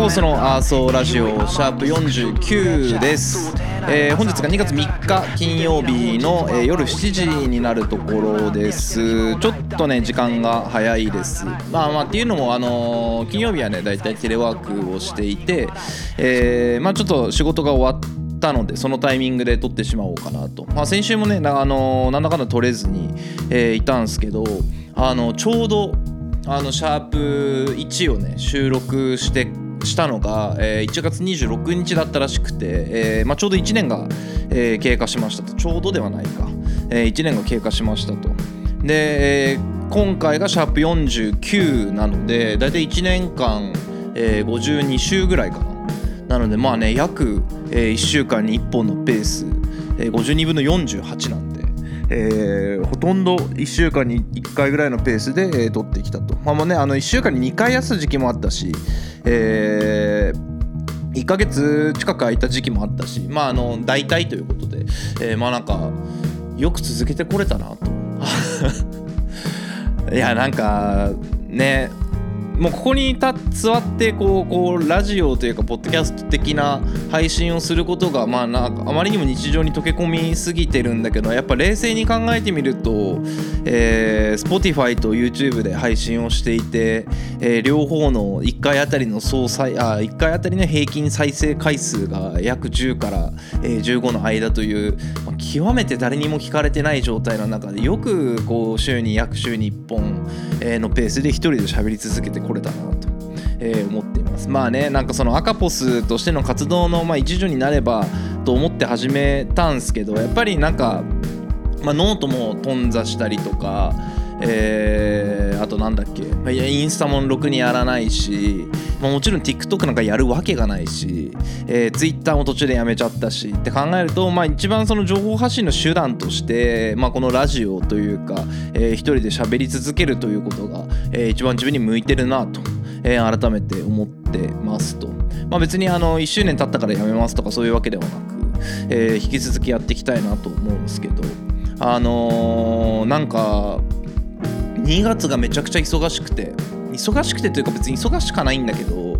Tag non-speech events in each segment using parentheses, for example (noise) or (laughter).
して赤ボスのアーソーラジオシャープ49です、えー本日が2月3日金曜日の、えー夜7時になるところです。ちょっとね時間が早いです。まあまあっていうのもあのー金曜日はねだいたいテレワークをしていて、えーまあちょっと仕事が終わったのでそのタイミングで撮ってしまおうかなと、まあ、先週もねなあのーなんだかんだ撮れずに、えーいたんですけどあのちょうどあのシャープ1をね収録してしたのが、えー1月26日だったらしくて、えーまあ、ちょうど1年が、えー経過しましたと。ちょうどではないか、え1年が経過しましたと。で、えー今回がシャープ49なのでだいたい1年間、えー52週ぐらいかな。なのでまあね約、え1週間に1本のペース、えー52分の48なんでえーほとんど1週間に1回ぐらいのペースで、えー撮ってきたと。まあもうね、あの1週間に2回休む時期もあったし、え1ヶ月近く空いた時期もあったし、まああの大体ということで、えーまあなんかよく続けてこれたなと。(laughs) いやなんかねもうここに立座ってこうこうラジオというかポッドキャスト的な配信をすることがまあなんかあまりにも日常に溶け込みすぎてるんだけどやっぱ冷静に考えてみると、えー、Spotify と YouTube で配信をしていて、えー両方の1回あたりの総再あ1回あたりの平均再生回数が約10から、えー15の間という、まあ極めて誰にも聞かれてない状態の中でよくこう週に約週に1本、えーのペースで一人で喋り続けてこれたなと。えー思っていますまあねなんかそのアカポスとしての活動の、まあ、一助になればと思って始めたんすけどやっぱりなんか、まあ、ノートも頓挫したりとか、えーあとなんだっけ、インスタもろくにやらないし、まあ、もちろん TikTok なんかやるわけがないし、えー、Twitter も途中でやめちゃったしって考えると、まあ、一番その情報発信の手段として、まあ、このラジオというか、えー一人で喋り続けるということが、えー一番自分に向いてるなと、えー改めて思ってますと。まあ、別にあの1周年経ったからやめますとかそういうわけではなく、えー引き続きやっていきたいなと思うんですけどあのーなんか2月がめちゃくちゃ忙しくて忙しくてというか別に忙しかないんだけど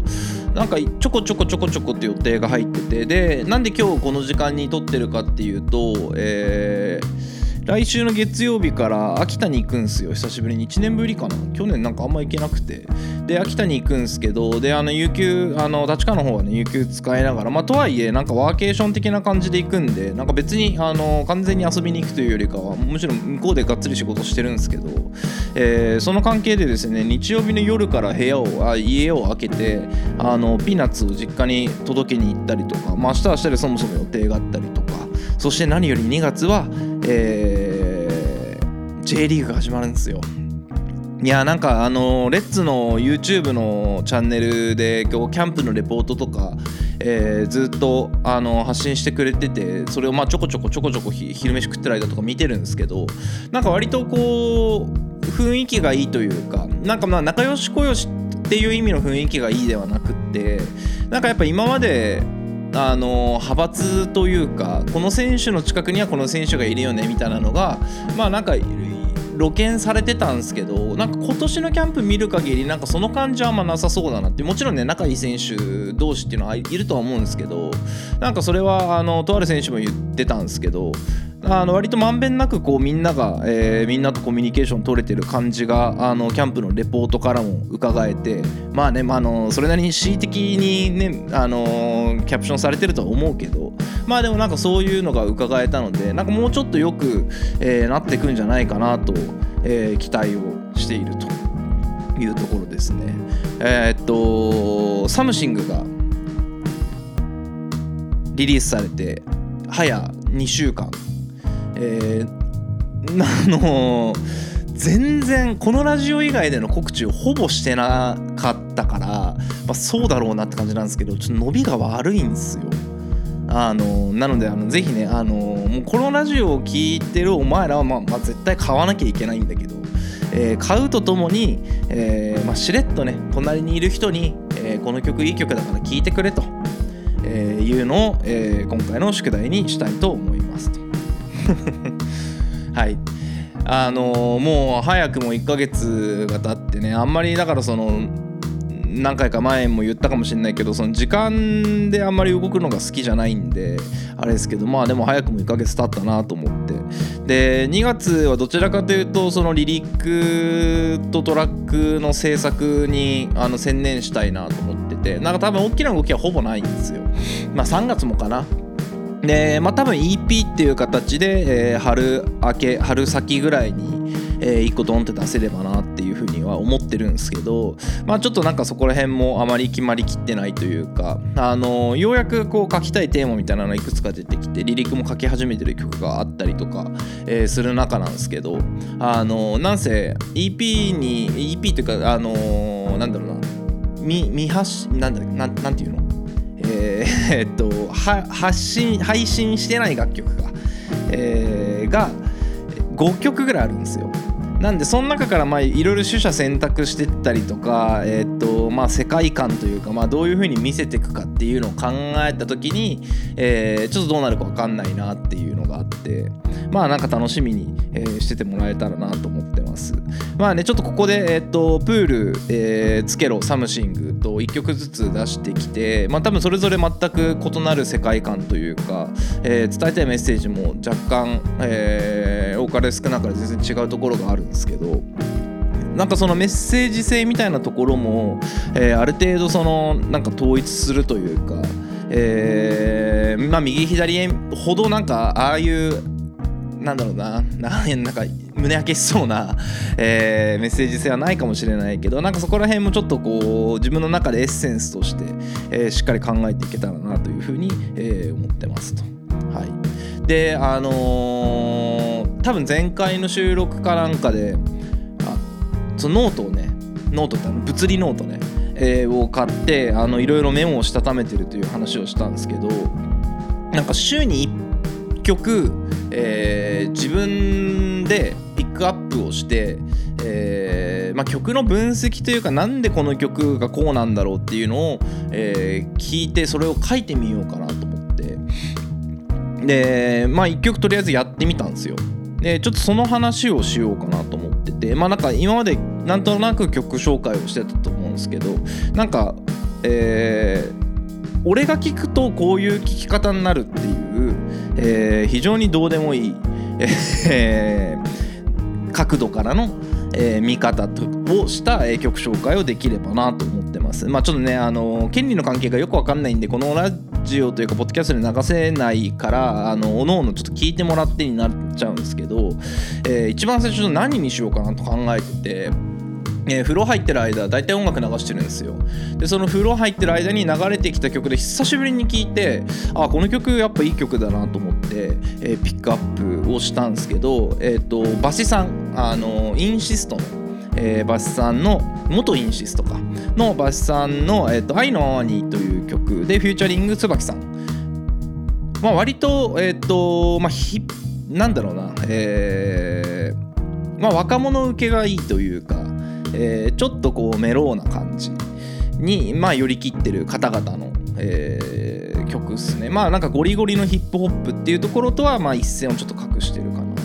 なんかちょこちょこちょこちょこって予定が入っててでなんで今日この時間に撮ってるかっていうとえー来週の月曜日から秋田に行くんすよ。久しぶりに。1年ぶりかな。去年なんかあんま行けなくて。で秋田に行くんすけどであの有給あの立川の方はね有給使いながらまあとはいえなんかワーケーション的な感じで行くんでなんか別にあの完全に遊びに行くというよりかはむしろ向こうでがっつり仕事してるんですけど、えーその関係でですね日曜日の夜から部屋をあ家を開けてあのピーナッツを実家に届けに行ったりとかまあ明日は明日でそもそも予定があったりとかそして何より2月は、えー J リーグが始まるんですよ。いやなんかあのレッツの YouTube のチャンネルで今日キャンプのレポートとか、えーずっとあの発信してくれててそれをまあちょこちょこちょこちょこ昼飯食ってる間とか見てるんですけどなんか割とこう雰囲気がいいというかなんかまあ仲良しこよしっていう意味の雰囲気がいいではなくってなんかやっぱ今まであの派閥というかこの選手の近くにはこの選手がいるよねみたいなのがまあなんか露見されてたんですけどなんか今年のキャンプ見る限りなんかその感じはあんまなさそうだなってもちろんね仲いい選手同士っていうのはいるとは思うんですけどなんかそれはあのとある選手も言ってたんですけどあの割とまんべんなくこうみんなが、えーみんなとコミュニケーション取れてる感じがあのキャンプのレポートからも伺えてまあね、まあ、あのそれなりに恣意的にねあのキャプションされてるとは思うけどまあでもなんかそういうのが伺えたのでなんかもうちょっとよく、えーなってくんじゃないかなと、えー期待をしているというところですね。えーっと Something がリリースされて早2週間、えーあの全然このラジオ以外での告知をほぼしてなかったから、まあ、そうだろうなって感じなんですけどちょっと伸びが悪いんですよ。あのなのであのぜひねあのもうこのラジオを聞いてるお前らは、まあまあ、絶対買わなきゃいけないんだけど、えー買うとともに、えーまあ、しれっとね隣にいる人に、えーこの曲いい曲だから聴いてくれと、えいうのを、え今回の宿題にしたいと思います (laughs) はい。あのもう早くも1ヶ月が経ってねあんまりだからその何回か前も言ったかもしれないけどその時間であんまり動くのが好きじゃないんであれですけどまあでも早くも1ヶ月経ったなと思って。で2月はどちらかというとそのリリックとトラックの制作にあの専念したいなと思っててなんか多分大きな動きはほぼないんですよ。まあ3月もかな。でまあ多分 EP っていう形で、えー春明け春先ぐらいに、え1個ドンって出せればなっていうふうには思ってるんですけどまあちょっとなんかそこら辺もあまり決まりきってないというかあのようやくこう書きたいテーマみたいなのがいくつか出てきてリリックも書き始めてる曲があったりとか、えーする中なんですけどあのなんせ EP に EP っていうかあのなんだろうなみ未発なんだなんなんていうの？えー (laughs) えっとは発信配信してない楽曲が、えーが5曲ぐらいあるんですよ。なんでその中からまあいろいろ取捨選択してったりとか、えーっとまあ、世界観というか、まあ、どういう風に見せていくかっていうのを考えた時に、えーちょっとどうなるか分かんないなっていうのがあってまあなんか楽しみに、えーしててもらえたらなと思ってます。まあねちょっとここで、えーっとプール、えーつけろサムシングと1曲ずつ出してきてまあ多分それぞれ全く異なる世界観というか、えー伝えたいメッセージも若干、えーかれ少なかれ全然違うところがあるんですけどなんかそのメッセージ性みたいなところも、えーある程度そのなんか統一するというか、えーまあ右左へほどなんかああいうなんだろうななんなんか胸焼けしそうな、えーメッセージ性はないかもしれないけどなんかそこら辺もちょっとこう自分の中でエッセンスとして、えーしっかり考えていけたらなというふうに、えー思ってますと。はい、であのー多分前回の収録かなんかであそのノートをねノートってあの物理ノートね、えーを買ってあのいろいろメモをしたためてるという話をしたんですけどなんか週に1曲、えー自分でピックアップをして、えーまあ、曲の分析というかなんでこの曲がこうなんだろうっていうのを、えー聞いてそれを書いてみようかなと思って。でまあ1曲とりあえずやってみたんですよ。でちょっとその話をしようかなと思っててまあなんか今までなんとなく曲紹介をしてたと思うんですけどなんかえー俺が聞くとこういう聞き方になるっていう、えー非常にどうでもいい、えー角度からの、えー見方とをした、えー曲紹介をできればなと思ってます。まあちょっとねあの権利の関係がよくわかんないんでこのラジオというかポッドキャストで流せないからあのおのおのちょっと聞いてもらってになっちゃうんですけど、えー一番最初何にしようかなと考えてて。えー風呂入ってる間大体音楽流してるんですよ。でその風呂入ってる間に流れてきた曲で久しぶりに聴いてあこの曲やっぱいい曲だなと思って、えーピックアップをしたんですけど、えー、とバシさんあのインシストの、えーバシさんの元インシストかのバシさんの「えー、と愛のままに」という曲でフューチャリング椿さん。まあ割とえっ、とまあひなんだろうなえーまあ若者受けがいいというか、えーちょっとこうメローな感じにまあ寄り切ってる方々の、えー曲っすね。まあなんかゴリゴリのヒップホップっていうところとはまあ一線をちょっと隠してるかなと。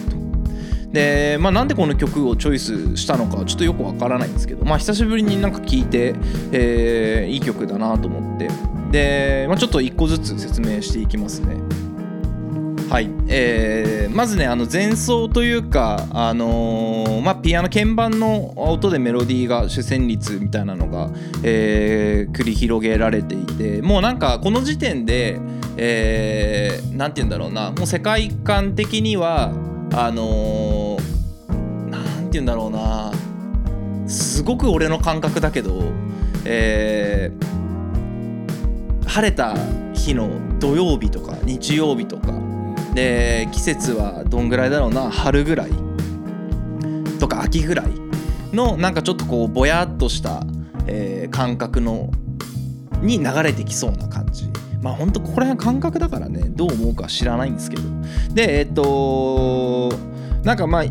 でまあなんでこの曲をチョイスしたのかちょっとよくわからないんですけどまあ久しぶりになんか聴いて、えーいい曲だなと思って。で、まあ、ちょっと一個ずつ説明していきますね。はい、えーまずねあの前奏というか、あのーまあ、ピアノ鍵盤の音でメロディーが主旋律みたいなのが、えー繰り広げられていてもうなんかこの時点で、えーて言うんだろうなもう世界観的にはあのーて言うんだろうなすごく俺の感覚だけど、えー晴れた日の土曜日とか日曜日とかで季節はどんぐらいだろうな？春ぐらい。とか秋ぐらい。のなんかちょっとこうぼやっとした、えー感覚のに流れてきそうな感じ。まあほんとここら辺感覚だからねどう思うか知らないんですけど。でえっとなんかまあ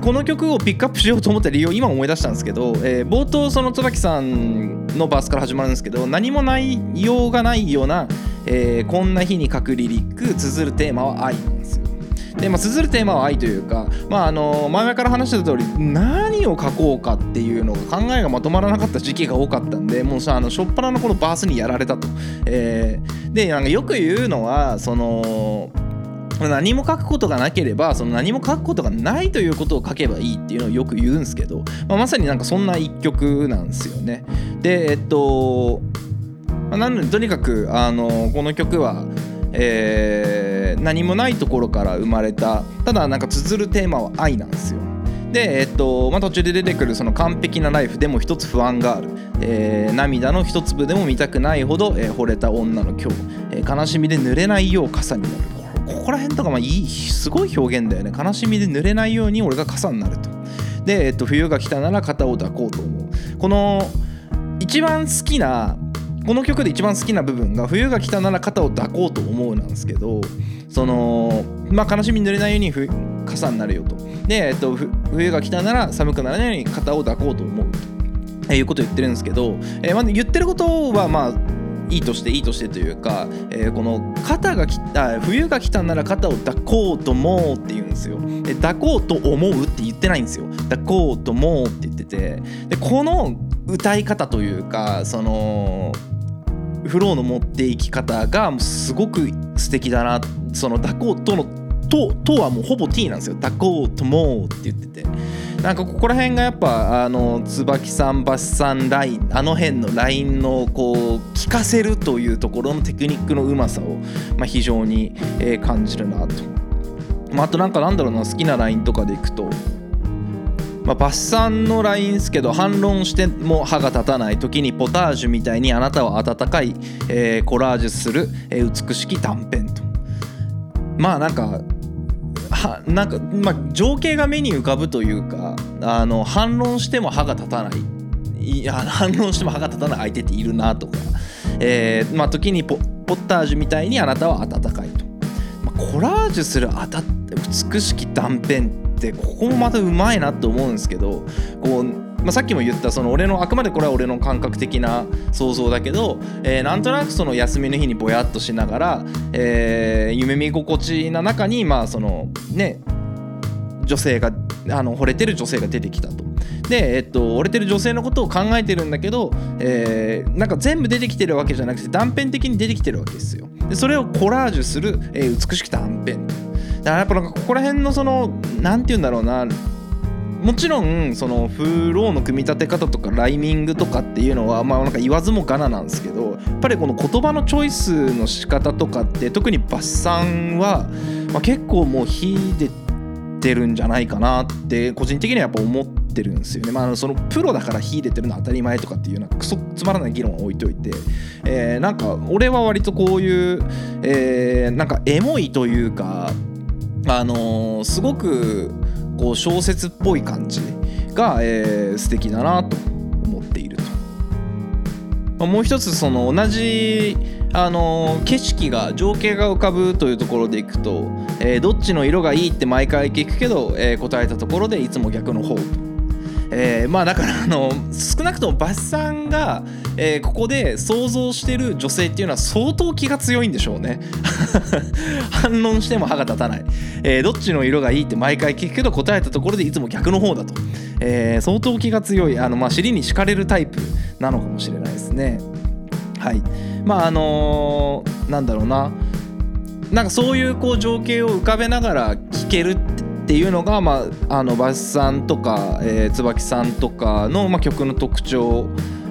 この曲をピックアップしようと思った理由を今思い出したんですけど、えー冒頭その椿さんのバースから始まるんですけど何も内容がないような、えーこんな日に書くリリック綴るテーマは愛なんですよ。でまあ、綴るテーマは愛というか、まあ、あの前々から話してた通り何を書こうかっていうのが考えがまとまらなかった時期が多かったんでもうさあの初っ端のこのバースにやられたと。えーでなんかよく言うのはその何も書くことがなければその何も書くことがないということを書けばいいっていうのをよく言うんですけど、まあ、まさになんかそんな一曲なんですよね。でえっとまあなのでとにかくあのこの曲は、えー何もないところから生まれたただなんか綴るテーマは愛なんですよ。で、えっとまあ、途中で出てくるその完璧なライフでも一つ不安がある、えー涙の一粒でも見たくないほど、えー惚れた女の今日、えー悲しみで濡れないよう傘になる。ここら辺とかまあいいすごい表現だよね。悲しみで濡れないように俺が傘になると。で、えっと冬が来たなら肩を抱こうと思う。この一番好きなこの曲で一番好きな部分が冬が来たなら肩を抱こうと思うなんですけどそのまあ悲しみに濡れないように傘になるよと。で、えっと、冬が来たなら寒くならないように肩を抱こうと思うと、えいうことを言ってるんですけど、えーまあ、言ってることはまあいいとしていいとしてというか、えーこの肩がきあ冬が来たなら肩を抱こうと思うって言うんですよ。で抱こうと思うって言ってないんですよ。抱こうと思うって言ってて。でこの歌い方というかそのフローの持っていき方がすごく素敵だなその抱こうとのととはもうほぼ T なんですよ。抱こうともって言ってて。なんかここら辺がやっぱあの椿さんバスさんラインあの辺のラインのこう聞かせるというところのテクニックのうまさを、まあ、非常に、え感じるなと、まあ、あとなんかなんだろうな好きなラインとかでいくとまあ、バッサンのラインですけど反論しても歯が立たない時にポタージュみたいにあなたは温かい、えーコラージュする、えー美しき断片と。まあなんかはなんか、まあ、情景が目に浮かぶというかあの反論しても歯が立たない。いや反論しても歯が立たない相手っているなとか、えーまあ、時にポポタージュみたいにあなたは温かいと、まあ、コラージュするあた美しき断片ってここもまたうまいなと思うんですけどこう、まあ、さっきも言ったその俺のあくまでこれは俺の感覚的な想像だけど、えーなんとなくその休みの日にぼやっとしながら、えー夢見心地な中にまあそのね女性があの惚れてる女性が出てきたと。で、えっと、惚れてる女性のことを考えてるんだけど、えーなんか全部出てきてるわけじゃなくて断片的に出てきてるわけですよ。でそれをコラージュする、えー美しき断片。だからやっぱなんかここら辺のそのなんて言うんだろうなもちろんそのフローの組み立て方とかライミングとかっていうのはまあなんか言わずもがななんですけどやっぱりこの言葉のチョイスの仕方とかって特にバッサンは、ま、結構もう秀でてるんじゃないかなって個人的にはやっぱ思ってるんですよね。まあ、そのプロだから秀でてるのは当たり前とかっていうのはクソつまらない議論は置いといて、えーなんか俺は割とこういう、えーなんかエモいというかあのーすごくこう小説っぽい感じが、えー素敵だなと思っていると。まあもう一つその同じあの景色が情景が浮かぶというところでいくと、えーどっちの色がいいって毎回聞くけど、えー答えたところでいつも逆の方と。えーまあだからあの少なくともバスさんが、えーここで想像してる女性っていうのは相当気が強いんでしょうね。(laughs) 反論しても歯が立たない、えーどっちの色がいいって毎回聞くけど答えたところでいつも逆の方だと、えー相当気が強い。あの、まあ、尻に敷かれるタイプなのかもしれないですね。はい。まああのーなんだろうな。なんかそういうこう情景を浮かべながら聴けるっていうのが、まあ、あのバスさんとか、えー椿さんとかの、まあ、曲の特徴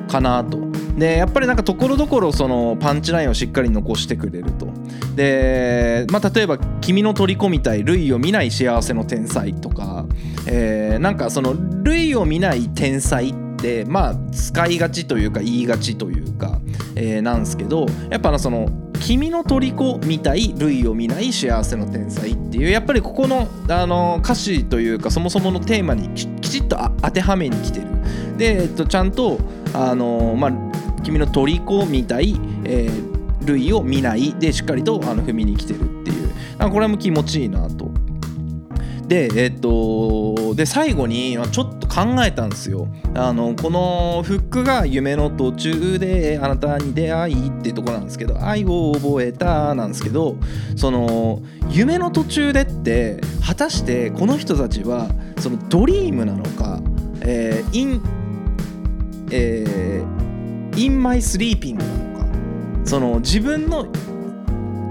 かなと。でやっぱりなんかところどころそのパンチラインをしっかり残してくれると。で、まあ、例えば「君の虜みたい類を見ない幸せの天才」とか、えーなんかその類を見ない天才ってまあ使いがちというか言いがちというか、えーなんですけどやっぱその君の虜みたい類を見ない幸せの天才っていうやっぱりここのあの歌詞というかそもそものテーマにきちっと当てはめに来てるで、えっと、ちゃんとあの、まあ、君の虜みたい、えー類を見ないでしっかりとあの踏みに来てるっていうなんかこれも気持ちいいなと。でえっとで最後にちょっと考えたんですよあのこのフックが夢の途中であなたに出会いってとこなんですけど愛を覚えたなんですけどその夢の途中でって果たしてこの人たちはその dream なのか、えー、 in えー、 in my sleeping なのかその自分の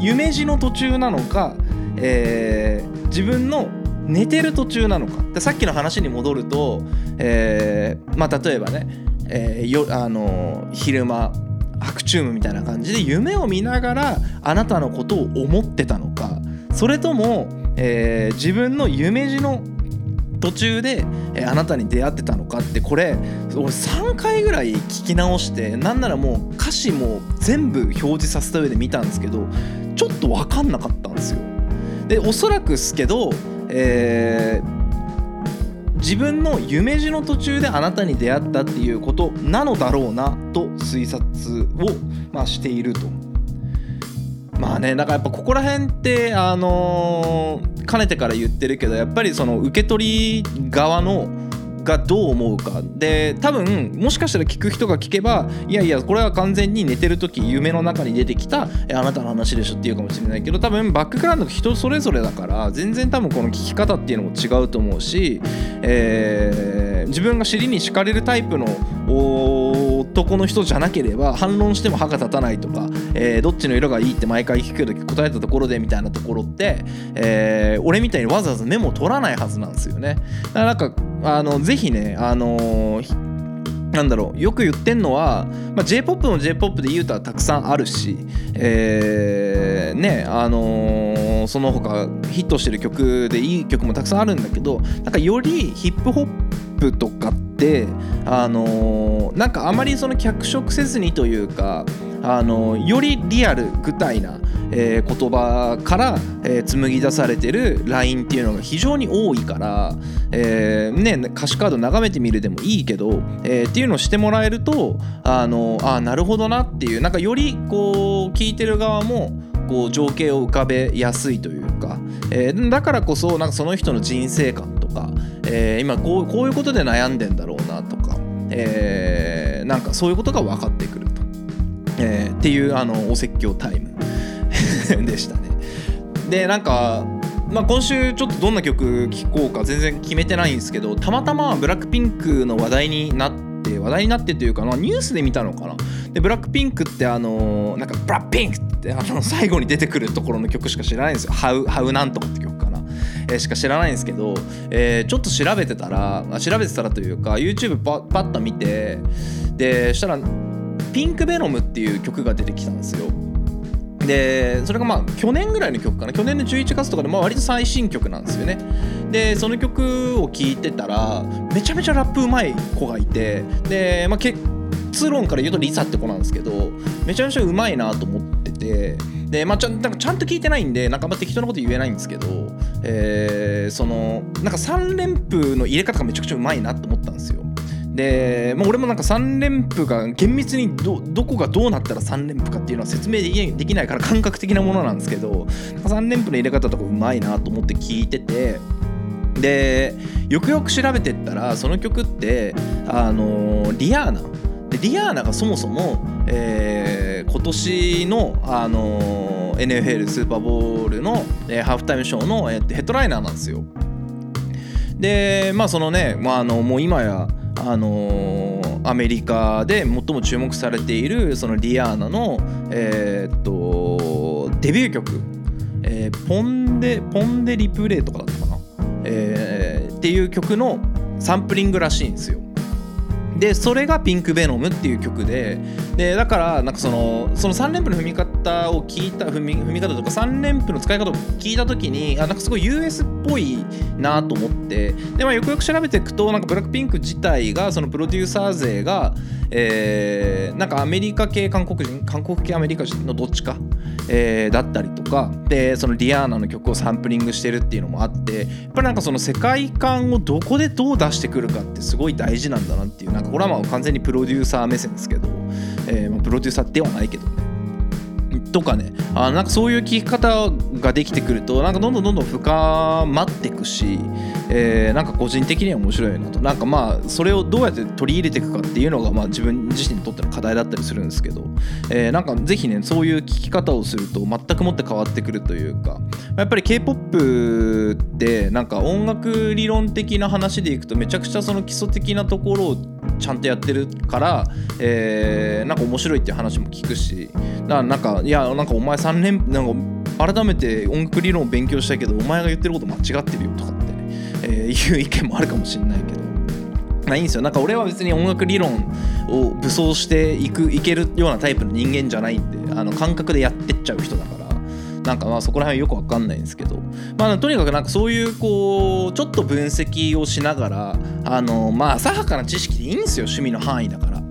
夢路の途中なのか、えー自分の寝てる途中なのか。でさっきの話に戻ると、えーまあ、例えばね、えーよあの昼間白チュームみたいな感じで夢を見ながらあなたのことを思ってたのか。それとも、えー自分の夢路の途中で、えあなたに出会ってたのかってこれ俺3回ぐらい聞き直してなんならもう歌詞も全部表示させた上で見たんですけどちょっと分かんなかったんですよ。でおそらくっすけど、えー自分の夢路の途中であなたに出会ったっていうことなのだろうなと推察を、まあ、していると。まあねだからやっぱここら辺ってあのーかねてから言ってるけどやっぱりその受け取り側のがどう思うかで多分もしかしたら聞く人が聞けばいやいやこれは完全に寝てる時夢の中に出てきたあなたの話でしょっていうかもしれないけど多分バックグラウンドが人それぞれだから全然多分この聞き方っていうのも違うと思うし、えー自分が尻に敷かれるタイプのお男の人じゃなければ反論しても歯が立たないとか、えーどっちの色がいいって毎回聞くけど答えたところでみたいなところって、えー俺みたいにわざわざメモ取らないはずなんですよね。だからなんかあのぜひねあのーなんだろうよく言ってんのは、まあ、j p o p も J−POP で言うとはたくさんあるし、えーねあのーその他ヒットしてる曲でいい曲もたくさんあるんだけどなんかよりヒップホップとかってあのーなんかあまりその脚色せずにというかあのよりリアル具体な、えー言葉から、えー紡ぎ出されてるラインっていうのが非常に多いから、えーね、歌詞カード眺めてみるでもいいけど、えっていうのをしてもらえるとあのあなるほどなっていうなんかよりこう聞いてる側もこう情景を浮かべやすいというか、えだからこそなんかその人の人生観か、えー今こうこういうことで悩んでんだろうなとか、えーなんかそういうことが分かってくると、えーっていうあのお説教タイム (laughs) でしたね。でなんか、まあ、今週ちょっとどんな曲聴こうか全然決めてないんですけどたまたまブラックピンクの話題になって話題になってというか、まあ、ニュースで見たのかな。でブラックピンクってあのなんかブラックピンクってあの最後に出てくるところの曲しか知らないんですよ「ハウハウなんとか」って曲か、えしか知らないんですけど、えーちょっと調べてたら調べてたらというか YouTube パパッと見てでしたら「ピンクベノム」っていう曲が出てきたんですよ。でそれがまあ去年ぐらいの曲かな。去年の11月とかでまあ割と最新曲なんですよね。でその曲を聴いてたらめちゃめちゃラップうまい子がいてで、まあ、結論から言うとリサって子なんですけどめちゃめちゃうまいなと思っててで、まあ、ちゃんなんかちゃんと聞いてないんでなんかあんま適当なこと言えないんですけど、えーそのなんか3連符の入れ方がめちゃくちゃうまいなと思ったんですよ。で、まあ、俺もなんか3連符が厳密にどこがどうなったら3連符かっていうのは説明できないから感覚的なものなんですけど3連符の入れ方とかうまいなと思って聞いててでよくよく調べてったらその曲ってあのリアーナ。でリアーナがそもそも、えー今年の、あの NFL スーパーボールの、えーハーフタイムショーの、えーヘッドライナーなんですよ。でまあそのね、まあ、あのもう今やあのーアメリカで最も注目されているそのリアーナのえーっとデビュー曲、えーポンデポンデリプレイとかだったかな、えーっていう曲のサンプリングらしいんですよ。でそれが「ピンクベノム」っていう曲ででだからなんかそのその3連符の踏み方を聞いた踏み踏み方とか3連符の使い方を聞いた時にあなんかすごい US っぽいなと思ってで、まあ、よくよく調べていくとなんかブラックピンク自体がそのプロデューサー勢が、えーなんかアメリカ系韓国人韓国系アメリカ人のどっちか、えーだったりとかでそのリアーナの曲をサンプリングしてるっていうのもあってやっぱりなんかその世界観をどこでどう出してくるかってすごい大事なんだなっていうなんかこれはまあ完全にプロデューサー目線ですけど、えーまプロデューサーではないけどね。とかね。あなんかそういう聞き方ができてくるとなんかどんどんどんどん深まっていくし、えーなんか個人的には面白いなと。なんかまあそれをどうやって取り入れていくかっていうのがまあ自分自身にとっての課題だったりするんですけど、えーなんかぜひねそういう聞き方をすると全くもって変わってくるというか。やっぱり k p o p ってなんか音楽理論的な話でいくとめちゃくちゃその基礎的なところをちゃんとやってるから、えーなんか面白いっていう話も聞くしだからなんかいやなんかお前3年なんか改めて音楽理論を勉強したけどお前が言ってること間違ってるよとかって、えーいう意見もあるかもしれないけど。まあいいんですよなんか俺は別に音楽理論を武装していくいけるようなタイプの人間じゃないんであの感覚でやってっちゃう人だからなんかまあそこら辺はよくわかんないんですけど。まあとにかくなんかそういうこうちょっと分析をしながらあのまあ浅はかな知識でいいんですよ趣味の範囲だから、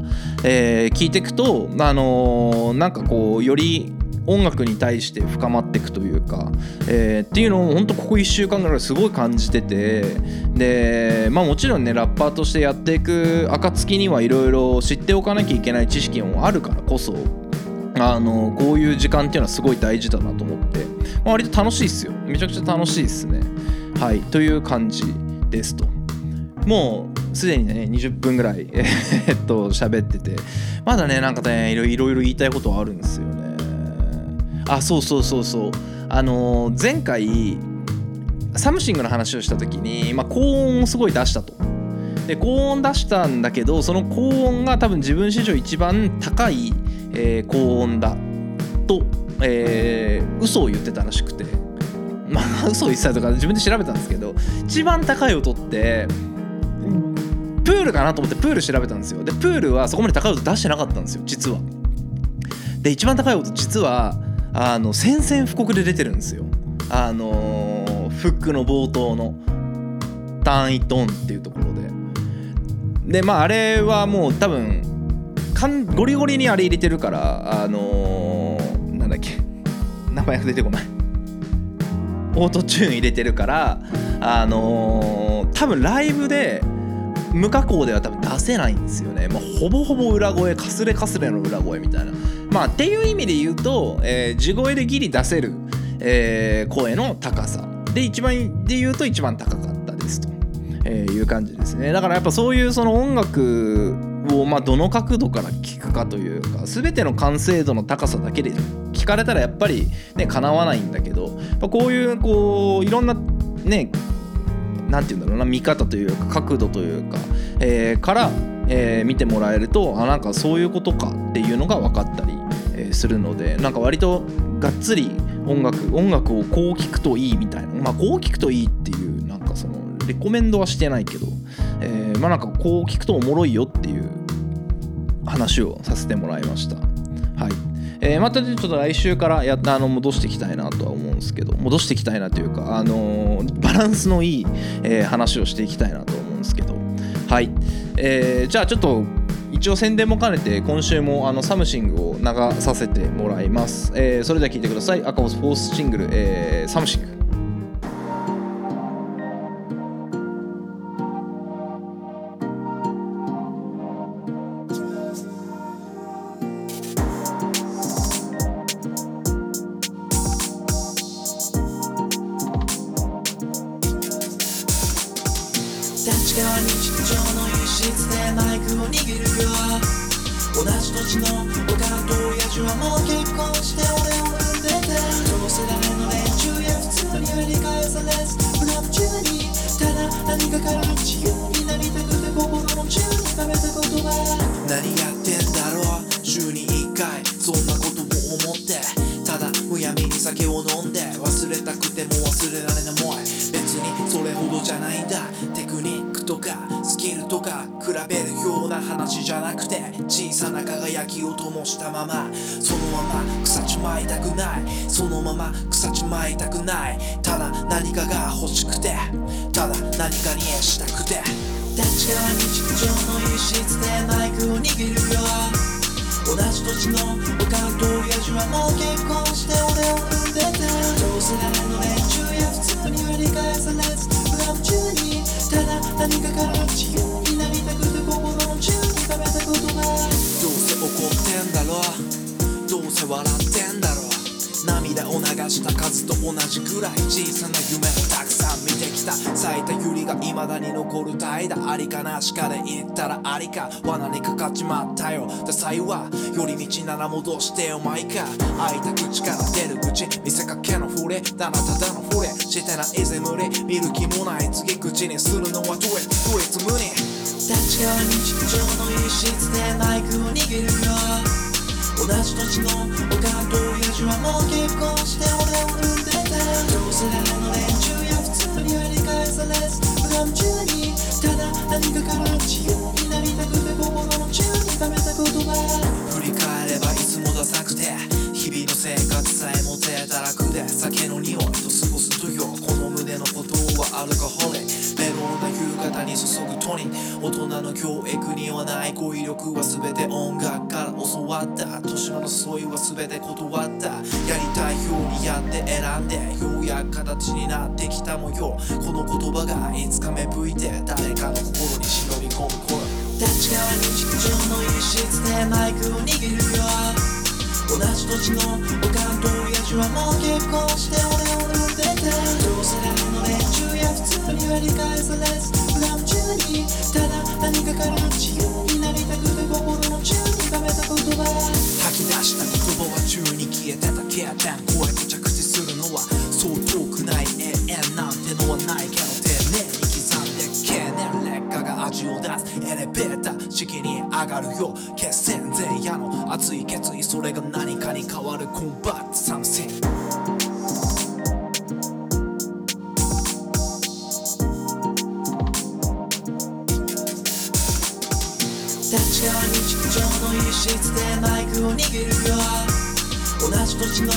えー聞いていくとあのなんかこうより音楽に対して深まっていくというか、えーっていうのを本当ここ1週間ぐらいすごい感じててでまあもちろんねラッパーとしてやっていく暁にはいろいろ知っておかなきゃいけない知識もあるからこそ。あのこういう時間っていうのはすごい大事だなと思って、まあ、割と楽しいっすよ。めちゃくちゃ楽しいっすね。はい。という感じですと。もうすでにね20分ぐらいえーっと喋ってて。まだねなんかねいろいろ言いたいことはあるんですよね。あそうそうそうそう。あのー前回 Something の話をした時に、まあ、高音をすごい出したと。で高音出したんだけどその高音が多分自分史上一番高い、えー高音だと、えー嘘を言ってたらしくて。まあ (laughs) 嘘を言ってたとか自分で調べたんですけど一番高い音ってプールかなと思ってプール調べたんですよ。でプールはそこまで高い音出してなかったんですよ実は。で一番高い音実はあの宣戦布告で出てるんですよ。あのーフックの冒頭の「ターンイトン」っていうところで。でまああれはもう多分かんゴリゴリにあれ入れてるからあのーなんだっけ。名前が出てこない。オートチューン入れてるからあのー多分ライブで無加工では多分出せないんですよね、まあ、ほぼほぼ裏声かすれかすれの裏声みたいな。まあっていう意味で言うと、えー地声でギリ出せる、えー声の高さ。で一番で言うと一番高かったですと、えーいう感じですね。だからやっぱそういうその音楽をまあどの角度から聞くかというか全ての完成度の高さだけで聞かれたらやっぱりねかなわないんだけどこういうこういろんなねなんて言うんだろうな見方というか角度というか、えーから、え見てもらえるとあなんかそういうことかっていうのが分かったり、えするのでなんか割とがっつり音楽音楽をこう聴くといいみたいな。まあこう聴くといいっていレコメンドはしてないけど、えーまあなんかこう聴くとおもろいよっていう話をさせてもらいました。はい。えーまたちょっと来週からやあの戻していきたいなとは思うんですけど戻していきたいなというか、あのーバランスのいい、えー話をしていきたいなと思うんですけど。はい、えーじゃあちょっと一応宣伝も兼ねて今週もあの Something を流させてもらいます、えーそれでは聴いてください。赤星 fourth single、えー Something。酒を飲んで忘れたくても忘れられないもん別にそれほどじゃないんだテクニックとかスキルとか比べるような話じゃなくて小さな輝きを灯したままそのまま腐ちまいたくないそのまま腐ちまいたくないただ何かが欲しくてただ何かにしたくて立川日常の一室でマイクを握るよ同じ土地のおかんと親父はもう結婚して俺を産んでた同世代の連中や普通に繰り返されずブラム中にただ何かから自由になりたくて心の中に溜めた言葉どうせ怒ってんだろどうせ笑ってんだろ。を流した数と同じくらい小さな夢たくさん見てきた咲いた百合が未だに残る怠惰ありかなしかで言ったらありか罠にかかっちまったよダサいは寄り道なら戻してよマイか開いた口から出る口見せかけの触れだなただの触れしてないぜ無理見る気もない次口にするのはどえどいつ無理立ち側日常の一室でマイクを握るよ。同じ土地のおかんと親父はもう結婚して俺を産んでた同世代の連中や普通には理解されず無我中にただ何かから自由になりたくて心の中に溜めた言葉振り返ればいつもダサくて日々の生活さえもてたらくで酒の匂いと過ごす土曜この胸のことはアルコホリメロンな夕方に注ぐトニー大人の教育語彙力は全て音楽から教わった年の争いは全て断った。やりたいようにやって選んで。ようやく形になってきた模様この言葉がいつか芽吹いて誰かの心に忍び込む頃立ち側日常の一室でマイクを握るよ。同じ土地のおかんと親父はもう結婚して俺を普通には理解されず無我中にただ何かから自由になりたくて心の中に溜めた言葉吐き出した言葉は宙に消えてた経験声と着地するのはそう遠くない永遠なんてのはないけど丁寧に刻んで経年劣化が味を出すエレベーター式に上がるよ決戦前夜の熱い決意それが何かに変わるコンバットサムシン立ち側日常の一室でマイクを握るよ。同じ土地の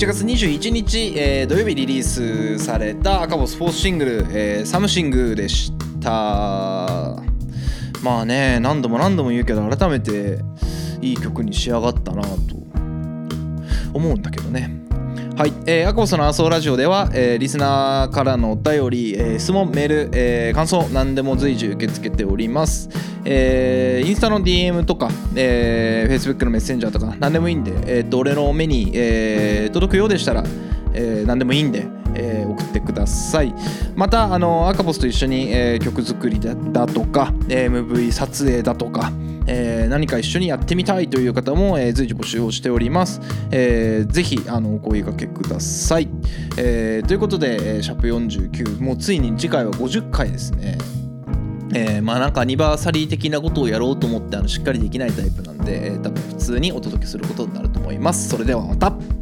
7月21日、えー、土曜日リリースされた赤星 fourth single、えー、 Something でした。まあね何度も何度も言うけど改めていい曲に仕上がったなと思うんだけどね。はい、えー、赤星のアソーラジオでは、えーリスナーからのお便り、えー質問、メール、えー感想、何でも随時受け付けております。えーインスタの DM とか、えー Facebook のメッセンジャーとか、何でもいいんで、えーと俺の目に、えー届くようでしたら、えー何でもいいんで、えー送ってください。また、あの赤星と一緒に、えー曲作りだとか、MV 撮影だとか、えー何か一緒にやってみたいという方も、えー随時募集をしております。えーぜひあのお声掛けください。えーということで、えーシャープ49もうついに次回は50回ですね。えーまあなんかアニバーサリー的なことをやろうと思ってあのしっかりできないタイプなんで、えー多分普通にお届けすることになると思います。それではまた。